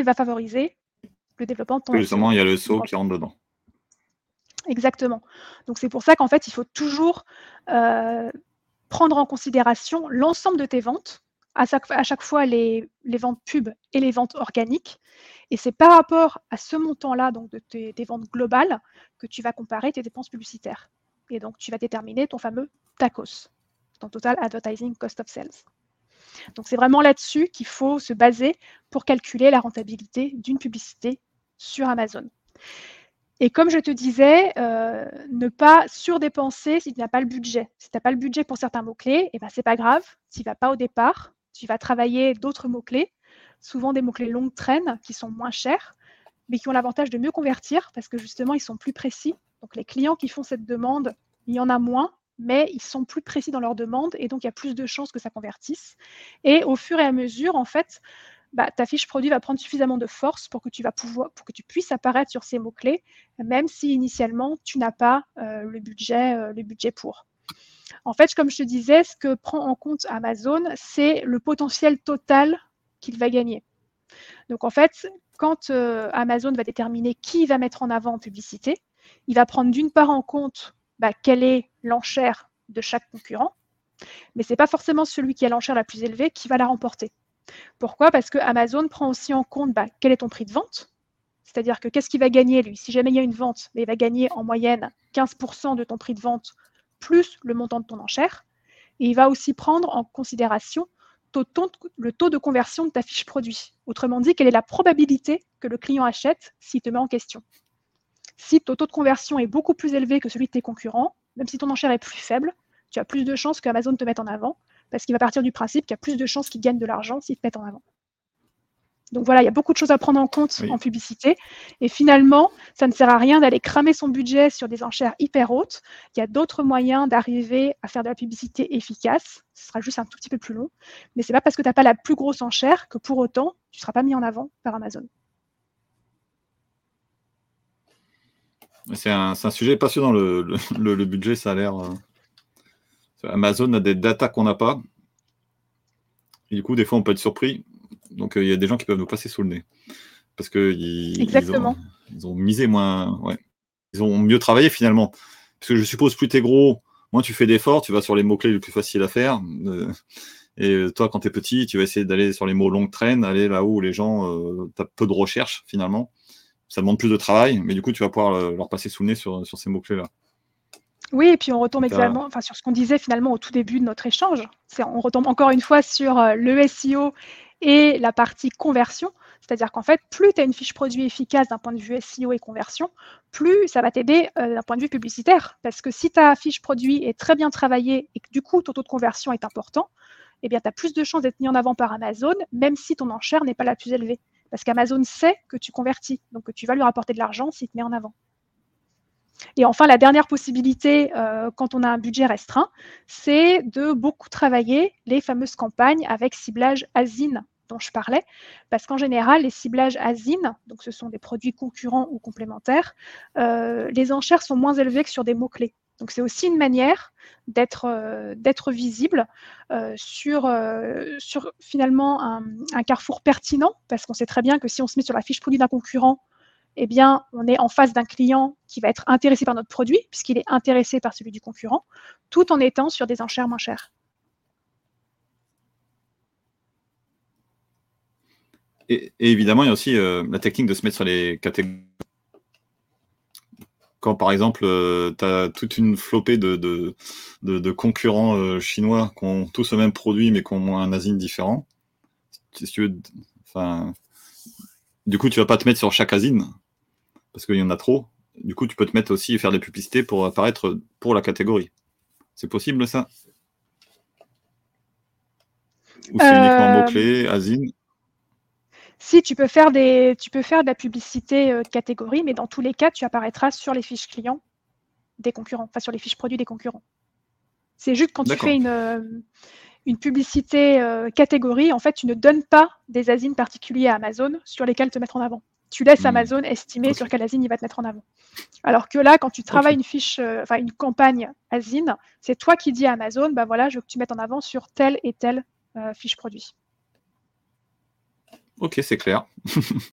va favoriser le développement de ton Justement, il y a le saut qui rentre dedans. Exactement. Donc c'est pour ça qu'en fait, il faut toujours euh, prendre en considération l'ensemble de tes ventes, à chaque, fois les, ventes pub et les ventes organiques. Et c'est par rapport à ce montant-là, donc de tes, ventes globales, que tu vas comparer tes dépenses publicitaires. Et donc tu vas déterminer ton fameux TACOS, ton Total Advertising Cost of Sales. Donc c'est vraiment là-dessus qu'il faut se baser pour calculer la rentabilité d'une publicité sur Amazon. Et comme je te disais, euh, ne pas surdépenser si tu n'as pas le budget. Si tu n'as pas le budget pour certains mots-clés, eh ben, ce n'est pas grave, tu n'y vas pas au départ, tu vas travailler d'autres mots-clés, souvent des mots-clés longue traîne qui sont moins chers, mais qui ont l'avantage de mieux convertir parce que justement, ils sont plus précis. Donc les clients qui font cette demande, il y en a moins, mais ils sont plus précis dans leur demande et donc il y a plus de chances que ça convertisse. Et au fur et à mesure, en fait, bah, ta fiche produit va prendre suffisamment de force pour que tu, puisses apparaître sur ces mots-clés, même si initialement tu n'as pas euh, le, budget, euh, le budget pour. En fait, comme je te disais, ce que prend en compte Amazon, c'est le potentiel total qu'il va gagner. Donc en fait, quand euh, Amazon va déterminer qui va mettre en avant en publicité, il va prendre d'une part en compte bah, quelle est l'enchère de chaque concurrent, mais ce n'est pas forcément celui qui a l'enchère la plus élevée qui va la remporter. Pourquoi? Parce que Amazon prend aussi en compte bah, quel est ton prix de vente. C'est-à-dire que qu'est-ce qu'il va gagner, lui? Si jamais il y a une vente, mais il va gagner en moyenne 15% de ton prix de vente plus le montant de ton enchère. Et il va aussi prendre en considération le taux de conversion de ta fiche produit. Autrement dit, quelle est la probabilité que le client achète s'il te met en question? Si ton taux de conversion est beaucoup plus élevé que celui de tes concurrents, même si ton enchère est plus faible, tu as plus de chances qu'Amazon te mette en avant parce qu'il va partir du principe qu'il y a plus de chances qu'il gagne de l'argent s'il te met en avant. Donc voilà, il y a beaucoup de choses à prendre en compte en publicité. Et finalement, ça ne sert à rien d'aller cramer son budget sur des enchères hyper hautes. Il y a d'autres moyens d'arriver à faire de la publicité efficace. Ce sera juste un tout petit peu plus long. Mais ce n'est pas parce que tu n'as pas la plus grosse enchère que pour autant, tu ne seras pas mis en avant par Amazon. C'est un, sujet passionnant, le, le, budget, ça a l'air. Euh, Amazon a des datas qu'on n'a pas. Et du coup, des fois, on peut être surpris. Donc, euh, il y a des gens qui peuvent nous passer sous le nez. Parce qu'ils ils ont, ils ont, misé moins. Ouais. Ils ont mieux travaillé finalement. Parce que je suppose, plus tu es gros, moins tu fais d'efforts, tu vas sur les mots-clés les plus faciles à faire. Euh, et toi, quand tu es petit, tu vas essayer d'aller sur les mots longue traîne, aller là où les gens, euh, tu as peu de recherche finalement. Ça demande plus de travail, mais du coup, tu vas pouvoir leur passer sous le nez sur ces mots-clés-là. Oui, et puis on retombe également enfin, sur ce qu'on disait finalement au tout début de notre échange. On retombe encore une fois sur euh, le SEO et la partie conversion. C'est-à-dire qu'en fait, plus tu as une fiche produit efficace d'un point de vue SEO et conversion, plus ça va t'aider euh, d'un point de vue publicitaire. Parce que si ta fiche produit est très bien travaillée et que du coup ton taux de conversion est important, eh bien, tu as plus de chances d'être mis en avant par Amazon, même si ton enchère n'est pas la plus élevée. Parce qu'Amazon sait que tu convertis, donc que tu vas lui rapporter de l'argent s'il te met en avant. Et enfin, la dernière possibilité, euh, quand on a un budget restreint, c'est de beaucoup travailler les fameuses campagnes avec ciblage ASIN dont je parlais, parce qu'en général, les ciblages ASIN, donc ce sont des produits concurrents ou complémentaires, euh, les enchères sont moins élevées que sur des mots-clés. Donc c'est aussi une manière d'être euh, visible sur, finalement un, carrefour pertinent, parce qu'on sait très bien que si on se met sur la fiche produit d'un concurrent, eh bien, on est en face d'un client qui va être intéressé par notre produit, puisqu'il est intéressé par celui du concurrent, tout en étant sur des enchères moins chères. Et, évidemment, il y a aussi euh, la technique de se mettre sur les catégories. Quand, par exemple, euh, tu as toute une flopée de, concurrents euh, chinois qui ont tous le même produit, mais qui ont un asine différent, du coup, tu vas pas te mettre sur chaque asine parce qu'il y en a trop. Du coup, tu peux te mettre aussi et faire des publicités pour apparaître pour la catégorie. C'est possible ça? Ou c'est uniquement euh, mot-clé, Asine Si, tu peux, faire des, tu peux faire de la publicité euh, catégorie, mais dans tous les cas, tu apparaîtras sur les fiches clients des concurrents, enfin sur les fiches produits des concurrents. C'est juste quand tu fais une, euh, une publicité catégorie, en fait, tu ne donnes pas des asines particuliers à Amazon sur lesquels te mettre en avant tu laisses hmm. Amazon estimer sur quelle asine il va te mettre en avant. Alors que là, quand tu travailles une fiche, euh, enfin une campagne asine, c'est toi qui dis à Amazon, bah voilà, je veux que tu mettes en avant sur telle et telle euh, fiche produit. Ok, c'est clair.